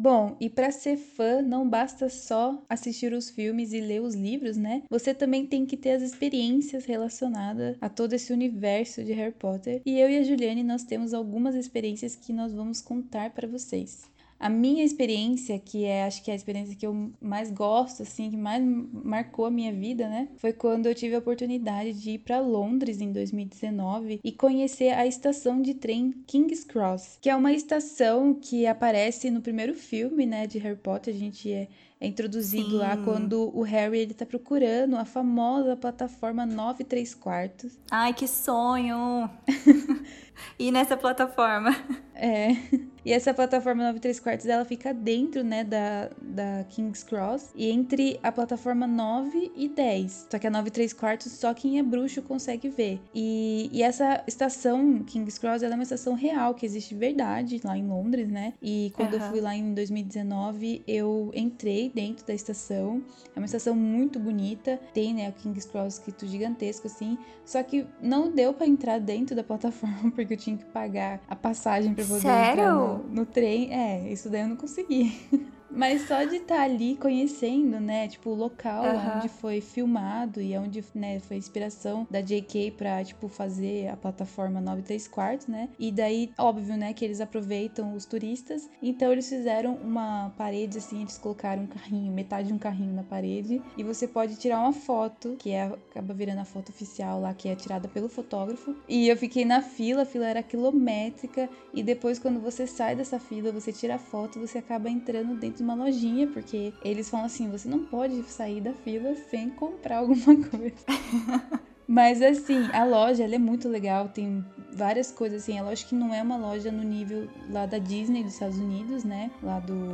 Bom, e para ser fã, não basta só assistir os filmes e ler os livros, né? Você também tem que ter as experiências relacionadas a todo esse universo de Harry Potter. E eu e a Juliane, nós temos algumas experiências que nós vamos contar para vocês. A minha experiência, que é acho que é a experiência que eu mais gosto, assim, que mais marcou a minha vida, né? Foi quando eu tive a oportunidade de ir para Londres em 2019 e conhecer a estação de trem King's Cross, que é uma estação que aparece no primeiro filme, né, de Harry Potter. A gente é, é introduzido lá Sim. quando o Harry ele tá procurando a famosa plataforma 9 3 quartos. Ai, que sonho! (laughs) e nessa plataforma. É. E essa plataforma 9 3 quartos, ela fica dentro, né, da, da King's Cross. E entre a plataforma 9 e 10. Só que a 9 3 quartos, só quem é bruxo consegue ver. E, e essa estação, King's Cross, ela é uma estação real, que existe de verdade lá em Londres, né? E quando eu Aham. fui lá em 2019, eu entrei dentro da estação. É uma estação muito bonita. Tem, né, o King's Cross escrito gigantesco, assim. Só que não deu pra entrar dentro da (laughs) plataforma, porque eu tinha que pagar a passagem pra poder entrar Sério? no, no trem. É, isso daí eu não consegui. (laughs) Mas só de estar ali conhecendo, né, tipo, o local onde foi filmado e onde, né, foi a inspiração da JK pra, tipo, fazer a plataforma 9 3 quartos, né? E daí, óbvio, né, que eles aproveitam os turistas. Então eles fizeram uma parede, assim, eles colocaram um carrinho, metade de um carrinho na parede. E você pode tirar uma foto, que é, acaba virando a foto oficial lá, que é tirada pelo fotógrafo. E eu fiquei na fila, a fila era quilométrica. E depois, quando você sai dessa fila, você tira a foto, você acaba entrando dentro uma lojinha, porque eles falam assim: você não pode sair da fila sem comprar alguma (laughs) coisa. Mas assim, a loja ela é muito legal, tem várias coisas assim. É lógico que não é uma loja no nível lá da Disney dos Estados Unidos, né? Lá do,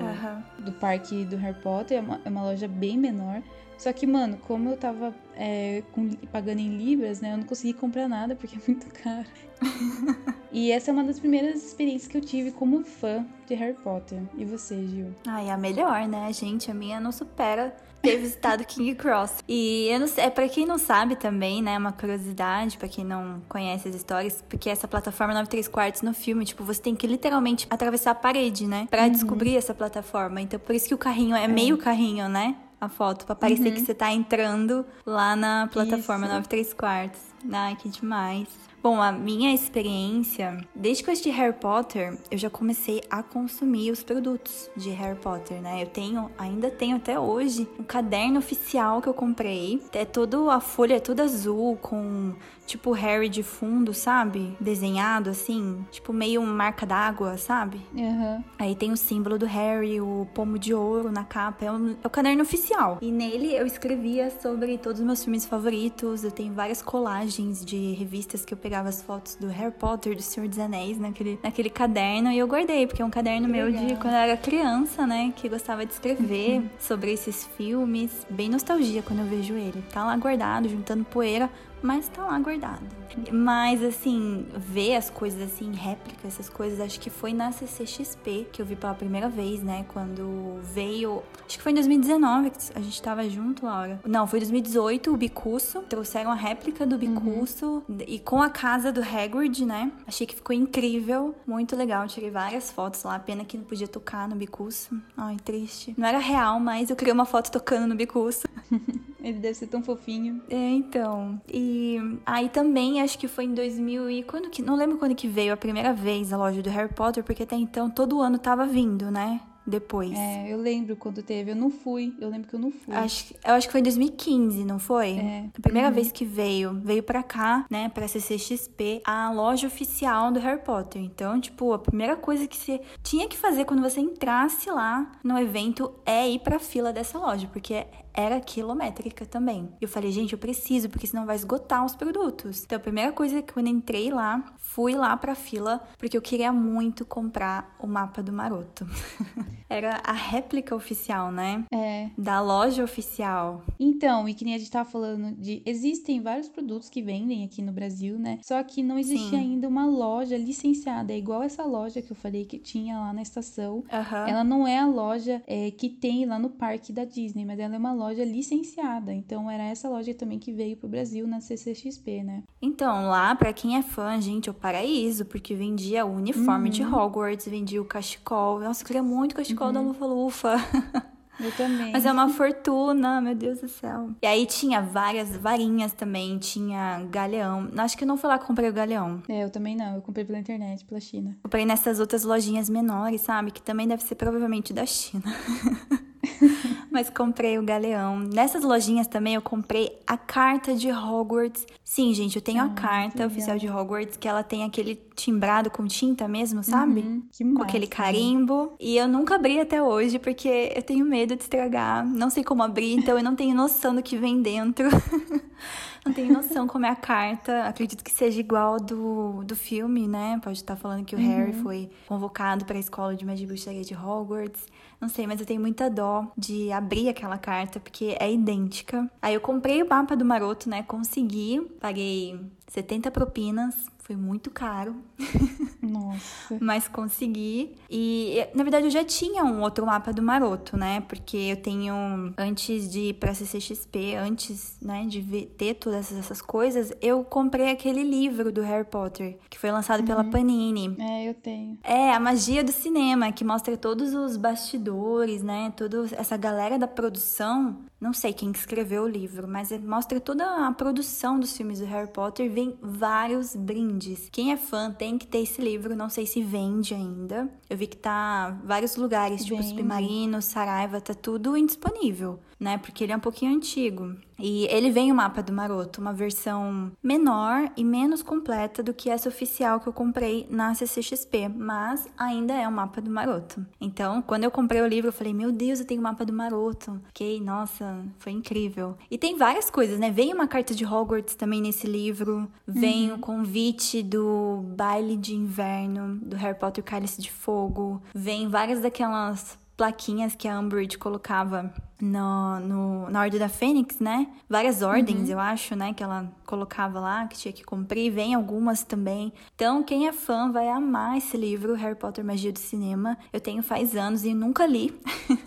do parque do Harry Potter, é uma, é uma loja bem menor. Só que, mano, como eu tava é, com- pagando em libras, né? Eu não consegui comprar nada porque é muito caro. (laughs) e essa é uma das primeiras experiências que eu tive como fã de Harry Potter. E você, Gil? Ai, a melhor, né, gente? A minha não supera ter visitado King Cross. E eu não sei, é pra quem não sabe também, né, uma curiosidade, pra quem não conhece as histórias, porque essa plataforma 9 3 quartos no filme, tipo, você tem que literalmente atravessar a parede, né, Pra descobrir essa plataforma. Então, por isso que o carrinho é, meio carrinho, né? A foto, pra parecer que você tá entrando lá na plataforma Isso. 9 3 quartos. Ai, que demais. Bom, a minha experiência, desde que eu assisti Harry Potter, eu já comecei a consumir os produtos de Harry Potter, né? Eu tenho, ainda tenho até hoje, um caderno oficial que eu comprei. É todo, a folha é toda azul, com tipo Harry de fundo, sabe? Desenhado assim, tipo meio marca d'água, sabe? Aham. Aí tem o símbolo do Harry, o pomo de ouro na capa. É, um- é o caderno oficial. E nele eu escrevia sobre todos os meus filmes favoritos. Eu tenho várias colagens de revistas que eu pegava as fotos do Harry Potter, do Senhor dos Anéis, naquele, naquele caderno. E eu guardei, porque é um caderno Que meu de quando eu era criança, né? Que gostava de escrever (laughs) sobre esses filmes. Bem nostalgia quando eu vejo ele. Tá lá guardado, juntando poeira mas tá lá guardado. Mas, assim, ver as coisas assim, réplica, essas coisas, acho que foi na CCXP que eu vi pela primeira vez, né? Quando veio. Acho que foi em 2019 que a gente tava junto, Laura. Não, foi 2018, o Bicuço. Trouxeram a réplica do Bicuço e com a casa do Hagrid, né? Achei que ficou incrível, muito legal. Tirei várias fotos lá. Pena que não podia tocar no Bicuço. Ai, triste. Não era real, mas eu criei uma foto tocando no Bicuço. (laughs) Ele deve ser tão fofinho. É, então. E aí também acho que foi em 2000 e quando que não lembro quando que veio a primeira vez a loja do Harry Potter, porque até então todo ano tava vindo, né? Depois. É, eu lembro quando teve. Eu não fui. Eu lembro que eu não fui. Acho, eu acho que foi em 2015, não foi? É. A primeira Uhum. vez que veio, veio pra cá, né, pra CCXP, a loja oficial do Harry Potter. Então, tipo, a primeira coisa que você tinha que fazer quando você entrasse lá no evento é ir pra fila dessa loja, porque era quilométrica também. E eu falei, gente, eu preciso, porque senão vai esgotar os produtos. Então, a primeira coisa que quando eu entrei lá, fui lá pra fila, porque eu queria muito comprar o mapa do Maroto. (laughs) era a réplica oficial, né? É. Da loja oficial. Então, e que nem a gente tava falando de. Existem vários produtos que vendem aqui no Brasil, né? Só que não existe Sim. ainda uma loja licenciada. É igual essa loja que eu falei que tinha lá na estação. Aham. Ela não é a loja é, que tem lá no parque da Disney, mas ela é uma loja licenciada. Então era essa loja também que veio pro Brasil na CCXP, né? Então, lá, pra quem é fã, gente, é o paraíso, porque vendia o uniforme de Hogwarts, vendia o cachecol. Nossa, eu queria muito o cachecol da Lufa-Lufa. (laughs) Eu também. Mas é uma fortuna, meu Deus do céu. E aí tinha várias varinhas também, tinha galeão. Acho que eu não fui lá que comprei o galeão. É, eu também não. Eu comprei pela internet, pela China. Comprei nessas outras lojinhas menores, sabe? Que também deve ser provavelmente da China. (laughs) (laughs) Mas comprei o galeão. Nessas lojinhas também eu comprei a carta de Hogwarts. Sim, gente, eu tenho a Ah, que carta oficial de Hogwarts, que ela tem aquele timbrado com tinta mesmo, sabe? Uhum, que Com massa. aquele carimbo. E eu nunca abri até hoje, porque eu tenho medo de estragar. Não sei como abrir, então eu não tenho noção do que vem dentro. (laughs) não tenho noção como é a carta. Acredito que seja igual do, do filme, né? Pode estar falando que o Harry foi convocado para a escola de magia e bruxaria de Hogwarts. Não sei, mas eu tenho muita dó de abrir aquela carta, porque é idêntica. Aí eu comprei o mapa do maroto, né? Consegui. Paguei 70 propinas. Foi muito caro. (laughs) Nossa. Mas consegui. E, na verdade, eu já tinha um outro mapa do Maroto, né? Porque eu tenho, antes de ir pra CCXP, antes, né, de ver- ter todas essas, coisas, eu comprei aquele livro do Harry Potter, que foi lançado pela Panini. É, eu tenho. É, a magia do cinema, que mostra todos os bastidores, né? Toda essa galera da produção. Não sei quem que escreveu o livro, mas é- mostra toda a produção dos filmes do Harry Potter. Vem vários brindes. Quem é fã tem que ter esse livro. Não sei se vende ainda. Eu vi que tá em vários lugares, tipo. Submarino, Saraiva, tá tudo indisponível, né? Porque ele é um pouquinho antigo. E ele vem o mapa do Maroto, uma versão menor e menos completa do que essa oficial que eu comprei na CCXP, mas ainda é o mapa do Maroto. Então, quando eu comprei o livro, eu falei: "Meu Deus, eu tenho o mapa do Maroto". Fiquei, nossa, foi incrível. E tem várias coisas, né? Vem uma carta de Hogwarts também nesse livro, vem o convite do baile de inverno do Harry Potter Cálice de Fogo, vem várias daquelas plaquinhas que a Umbridge colocava no, no, na Ordem da Fênix, né? Várias ordens, eu acho, né? Que ela colocava lá, que tinha que cumprir. Vem algumas também. Então, quem é fã vai amar esse livro, Harry Potter Magia do Cinema. Eu tenho faz anos e nunca li.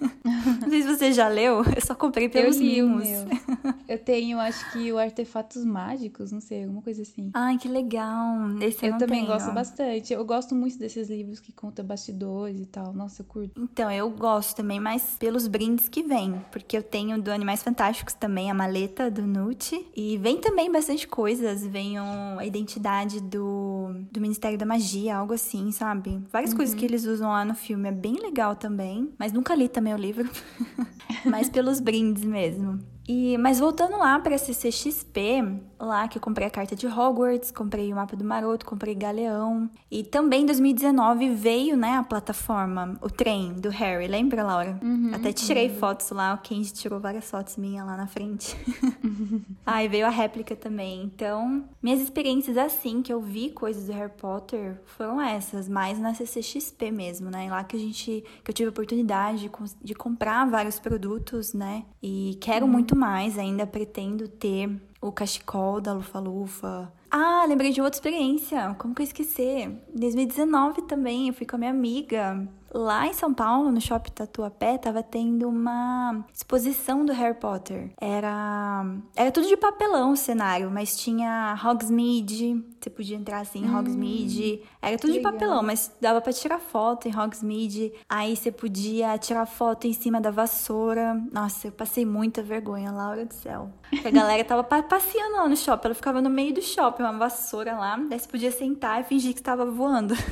(laughs) Não sei se você já leu. Eu só comprei pelos eu li mimos. (laughs) Eu tenho, acho que o Artefatos Mágicos, não sei, alguma coisa assim. Ai, que legal. Esse eu, também tenho. gosto bastante. Eu gosto muito desses livros que contam bastidores e tal. Nossa, eu curto. Então, eu gosto também, mas pelos brindes que vem. Porque eu tenho do Animais Fantásticos também, a maleta do Nute. E vem também bastante coisas. Vem a identidade do, do Ministério da Magia, algo assim, sabe? Várias coisas que eles usam lá no filme. É bem legal também. Mas nunca li também o livro. (laughs) mas pelos brindes mesmo. E, mas voltando lá para CCXP, lá que eu comprei a carta de Hogwarts, comprei o mapa do Maroto, comprei Galeão. E também em 2019 veio, né, a plataforma, o trem do Harry, lembra, Laura? Até tirei fotos lá, o Kenji tirou várias fotos minhas lá na frente. (laughs) ah, e veio a réplica também. Então, minhas experiências assim, que eu vi coisas do Harry Potter, foram essas, mais na CCXP mesmo, né? Lá que a gente, que eu tive a oportunidade de, de comprar vários produtos, né? E quero muito mais, ainda pretendo ter o cachecol da Lufa-Lufa. Ah, lembrei de outra experiência. Como que eu esqueci? Em 2019 também, eu fui com a minha amiga. Lá em São Paulo, no Shopping Tatuapé, tava tendo uma exposição do Harry Potter. Era era tudo de papelão o cenário, mas tinha Hogsmeade, você podia entrar assim em Hogsmeade. Era tudo de legal. papelão, mas dava pra tirar foto em Hogsmeade. Aí você podia tirar foto em cima da vassoura. Nossa, eu passei muita vergonha, Laura do céu. Porque A galera tava pa- passeando lá no shopping, ela ficava no meio do shopping, uma vassoura lá. Daí você podia sentar e fingir que estava voando. (laughs)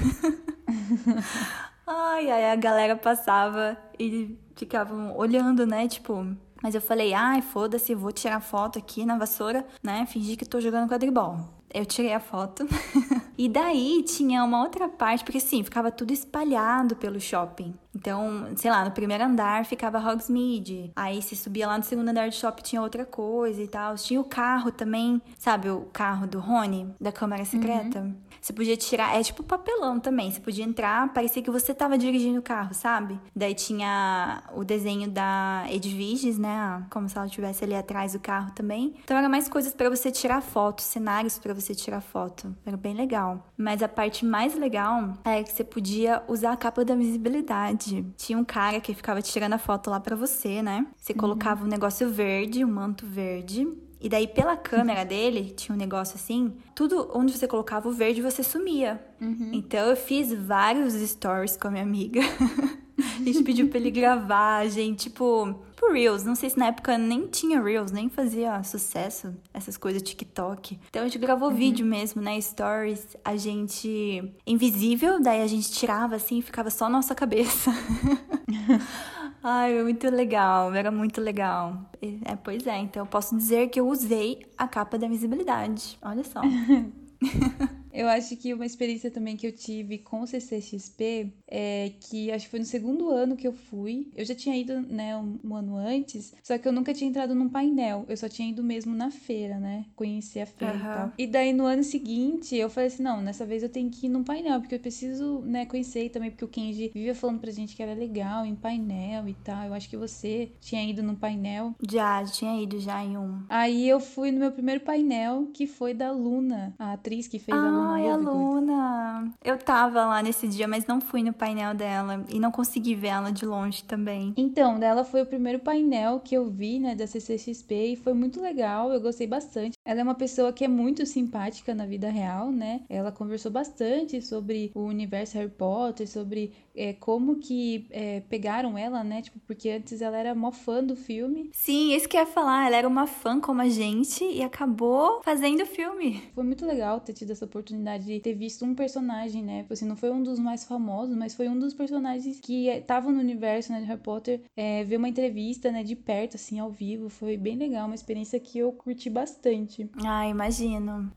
Ai, ai, a galera passava e ficavam olhando, né? Tipo, mas eu falei, ai, foda-se, vou tirar foto aqui na vassoura, né? Fingir que tô jogando quadribol. Eu tirei a foto. (laughs) e daí tinha uma outra parte, porque assim, ficava tudo espalhado pelo shopping. Então, sei lá, no primeiro andar ficava Hogsmeade. Aí se subia lá no segundo andar do shopping tinha outra coisa e tal. Tinha o carro também, sabe o carro do Rony, da Câmara Secreta? Uhum. Você podia tirar, é tipo papelão também. Você podia entrar, parecia que você tava dirigindo o carro, sabe? Daí tinha o desenho da Edviges, né? Como se ela estivesse ali atrás do carro também. Então era mais coisas para você tirar foto, cenários para você tirar foto. Era bem legal. Mas a parte mais legal é que você podia usar a capa da visibilidade. Tinha um cara que ficava tirando a foto lá para você, né? Você uhum. colocava um negócio verde, um manto verde, e daí, pela câmera (laughs) dele, tinha um negócio assim, tudo onde você colocava o verde, você sumia. Uhum. Então, eu fiz vários stories com a minha amiga. (laughs) a gente pediu pra ele gravar, gente, tipo, tipo Reels. Não sei se na época nem tinha Reels, nem fazia sucesso, essas coisas TikTok. Então a gente gravou uhum. vídeo mesmo, né? Stories. A gente. Invisível, daí a gente tirava assim e ficava só a nossa cabeça. (laughs) Ai, muito legal, era muito legal. É, pois é, então eu posso dizer que eu usei a capa da visibilidade. Olha só. (laughs) Eu acho que uma experiência também que eu tive com o CCXP é que acho que foi no segundo ano que eu fui. Eu já tinha ido, né, um, um, ano antes, só que eu nunca tinha entrado num painel. Eu só tinha ido mesmo na feira, né? Conhecer a feira uhum. e tal. E daí no ano seguinte eu falei assim: não, nessa vez eu tenho que ir num painel, porque eu preciso, né, conhecer também, porque o Kenji vivia falando pra gente que era legal em painel e tal. Eu acho que você tinha ido num painel. Já, tinha ido já em um. Aí eu fui no meu primeiro painel, que foi da Luna, a atriz que fez ah. a Luna Ai, a Luna. Eu tava lá nesse dia, mas não fui no painel dela e não consegui ver ela de longe também. Então, dela foi o primeiro painel que eu vi, né, da CCXP e foi muito legal, eu gostei bastante. Ela é uma pessoa que é muito simpática na vida real, né? Ela conversou bastante sobre o universo Harry Potter, sobre é, como que é, pegaram ela, né? Tipo, porque antes ela era mó fã do filme. Sim, isso que eu ia falar. Ela era uma fã como a gente e acabou fazendo o filme. Foi muito legal ter tido essa oportunidade de ter visto um personagem, né? Tipo assim, não foi um dos mais famosos, mas foi um dos personagens que estavam no universo né, de Harry Potter. É, ver uma entrevista, né, de perto, assim, ao vivo. Foi bem legal, uma experiência que eu curti bastante. Ah, imagino.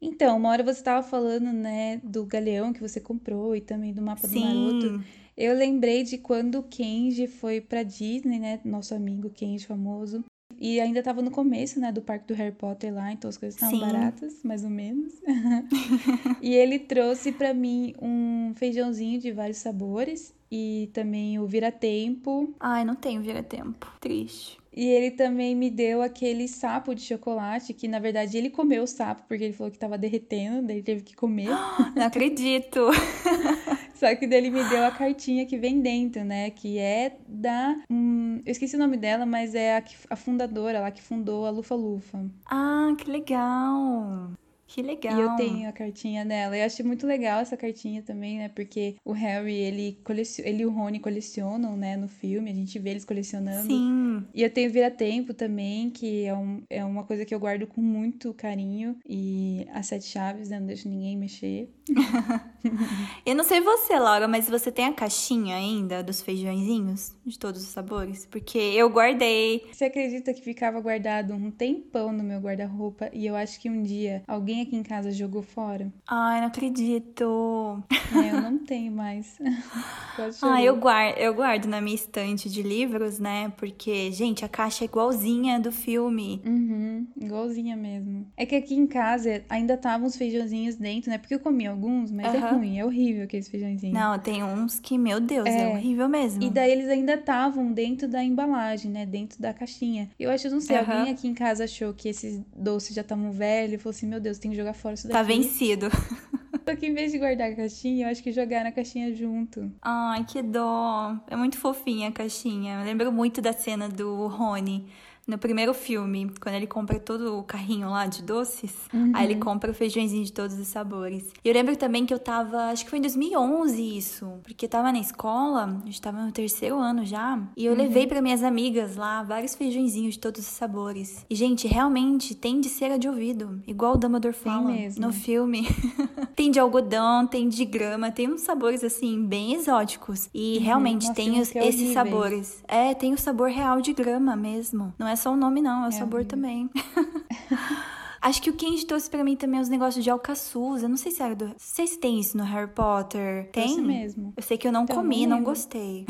Então, uma hora você estava falando, né, do galeão que você comprou e também do mapa Sim. do Naruto. Eu lembrei de quando o Kenji foi pra Disney, né, nosso amigo Kenji famoso. E ainda tava no começo, né, do parque do Harry Potter lá, então as coisas estavam baratas, mais ou menos. (laughs) e ele trouxe para mim um feijãozinho de vários sabores e também o vira-tempo. Ai, não tenho vira-tempo. Triste. E ele também me deu aquele sapo de chocolate, que na verdade ele comeu o sapo, porque ele falou que tava derretendo, daí ele teve que comer. (gasps) Não acredito! (laughs) Só que daí ele me deu a cartinha que vem dentro, né? Que é da. Hum, eu esqueci o nome dela, mas é a, a fundadora lá que fundou a Lufa Lufa. Ah, que legal! Que legal. E eu tenho a cartinha dela. Eu achei muito legal essa cartinha também, né? Porque o Harry, ele, coleciona, ele e o Rony colecionam, né? No filme, a gente vê eles colecionando. Sim. E eu tenho Vira-Tempo também, que é, um, é uma coisa que eu guardo com muito carinho. E as sete chaves, né? Não deixo ninguém mexer. (laughs) eu não sei você, Laura, mas você tem a caixinha ainda dos feijõezinhos? De todos os sabores? Porque eu guardei. Você acredita que ficava guardado um tempão no meu guarda-roupa? E eu acho que um dia alguém alguém aqui em casa jogou fora. Ai, não acredito. É, eu (laughs) não tenho mais. (laughs) ah, eu guardo, eu guardo na minha estante de livros, né? Porque, gente, a caixa é igualzinha do filme. Uhum, igualzinha mesmo. É que aqui em casa ainda estavam os feijãozinhos dentro, né? Porque eu comi alguns, mas uhum. é ruim, é horrível aqueles feijãozinhos. Não, tem uns que, meu Deus, é, é horrível mesmo. E daí eles ainda estavam dentro da embalagem, né? Dentro da caixinha. Eu acho, não sei, uhum. alguém aqui em casa achou que esses doces já estavam velhos e falou assim: meu Deus, tem que jogar fora isso tá daqui. Tá vencido. (laughs) Só que em vez de guardar a caixinha, eu acho que jogar na caixinha junto. Ai, que dó. É muito fofinha a caixinha. Eu lembro muito da cena do Rony no primeiro filme, quando ele compra todo o carrinho lá de doces, uhum. aí ele compra o feijãozinho de todos os sabores. E eu lembro também que eu tava, acho que foi em 2011 isso, porque eu tava na escola, a gente tava no terceiro ano já, e eu uhum. levei para minhas amigas lá vários feijõezinhos de todos os sabores. E gente, realmente tem de cera de ouvido, igual o Dumbledore fala no filme. (laughs) tem de algodão, tem de grama, tem uns sabores assim bem exóticos. E realmente Nossa, tem tem os- é esses sabores. É, tem o sabor real de grama mesmo. Não é só o nome, não, é o sabor horrível. também. (laughs) Acho que o Kenji trouxe pra mim também os negócios de alcaçuz. Eu não sei se era do. Se tem isso no Harry Potter. Tem? Trouxe mesmo. Eu sei que eu não Então, comi, não não gostei.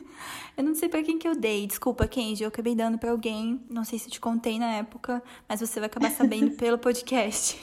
(laughs) eu não sei pra quem que eu dei. Desculpa, Kenji, eu acabei dando pra alguém. Não sei se eu te contei na época, mas você vai acabar sabendo (laughs) pelo podcast.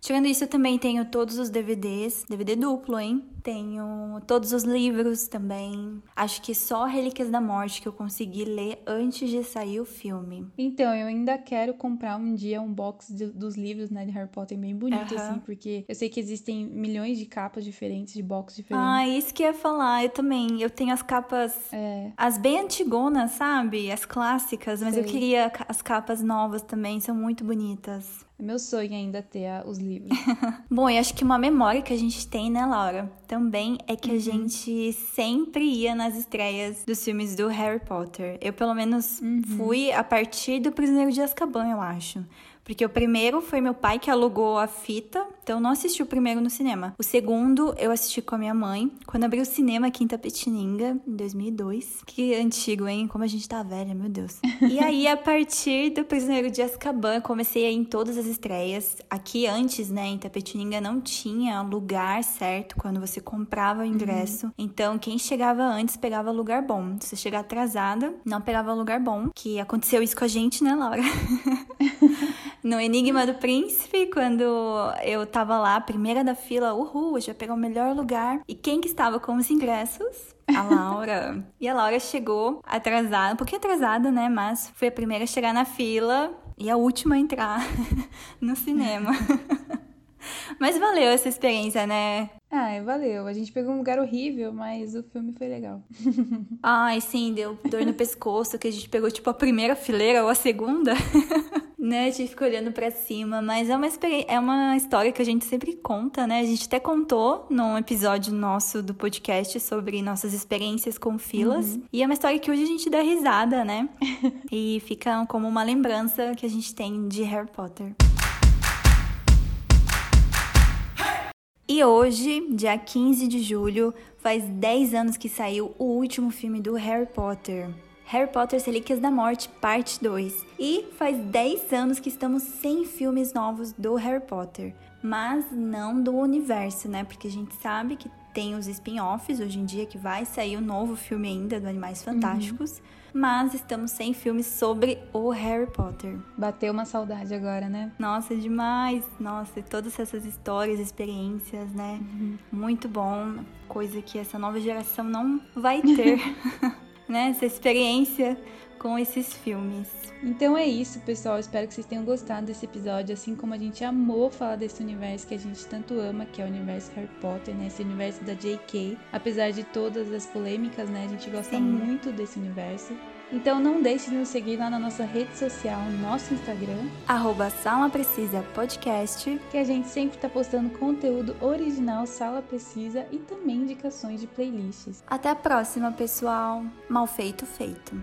Tirando isso, eu também tenho todos os DVDs, DVD duplo, hein? Tenho todos os livros também. Acho que só Relíquias da Morte que eu consegui ler antes de sair o filme. Então, eu ainda quero comprar um dia um box de- dos livros, né, de Harry Potter bem bonito, Aham. assim, porque eu sei que existem milhões de capas diferentes, de box diferentes. Ah, isso que eu ia falar. Eu também. Eu tenho as capas. É, As bem antigonas, sabe? As clássicas, mas eu Sei. queria ca- as capas novas também, são muito bonitas. É meu sonho ainda ter ah, os livros. (laughs) Bom, e acho que uma memória que a gente tem, né, Laura? Também é que a gente sempre ia nas estreias dos filmes do Harry Potter. Eu, pelo menos, fui a partir do Prisioneiro de Azkaban, eu acho. Porque o primeiro foi meu pai que alugou a fita, então eu não assisti o primeiro no cinema. O segundo eu assisti com a minha mãe, quando abriu o cinema aqui em Tapetininga, em 2002. Que antigo, hein? Como a gente tá velha, meu Deus. E aí, a partir do Prisioneiro de Azkaban, eu comecei a ir em todas as estreias. Aqui antes, né, em Tapetininga, não tinha lugar certo quando você comprava o ingresso. Então, quem chegava antes pegava lugar bom. Se você chegar atrasada, não pegava lugar bom. Que aconteceu isso com a gente, né, Laura? (laughs) No Enigma do Príncipe, quando eu tava lá, primeira da fila, uhul, já pegou o melhor lugar. E quem que estava com os ingressos? A (laughs) Laura. e a Laura chegou atrasada, um pouquinho atrasada, né? Mas foi a primeira a chegar na fila e a última a entrar (laughs) no cinema. (laughs) (laughs) Mas valeu essa experiência, né? Ah, valeu. A gente pegou um lugar horrível, mas o filme foi legal. (laughs) Ai, sim, deu dor no pescoço, que a gente pegou tipo a primeira fileira ou a segunda. (laughs) né? A gente ficou olhando pra cima, mas é uma, é uma história que a gente sempre conta, né? A gente até contou num episódio nosso do podcast sobre nossas experiências com filas. E é uma história que hoje a gente dá risada, né? e fica como uma lembrança que a gente tem de Harry Potter. E hoje, dia 15 de julho, faz 10 anos que saiu o último filme do Harry Potter. Harry Potter Relíquias da Morte, parte 2. E faz 10 anos que estamos sem filmes novos do Harry Potter. Mas não do universo, né? Porque a gente sabe que tem os spin-offs hoje em dia, que vai sair o novo filme ainda do Animais Fantásticos. Mas estamos sem filmes sobre o Harry Potter. Bateu uma saudade agora, né? Nossa, demais! Nossa, e todas essas histórias, experiências, né? Muito bom. Coisa que essa nova geração não vai ter, (laughs) (laughs) né? Essa experiência com esses filmes. Então é isso, pessoal. Espero que vocês tenham gostado desse episódio, assim como a gente amou falar desse universo que a gente tanto ama, que é o universo Harry Potter, né? Esse universo da J.K. Apesar de todas as polêmicas, né? A gente gosta Sim. muito desse universo. Então não deixe de nos seguir lá na nossa rede social, nosso Instagram, Arroba Sala Precisa Podcast. que a gente sempre tá postando conteúdo original, Sala Precisa e também indicações de playlists. Até a próxima, pessoal. Mal feito, feito.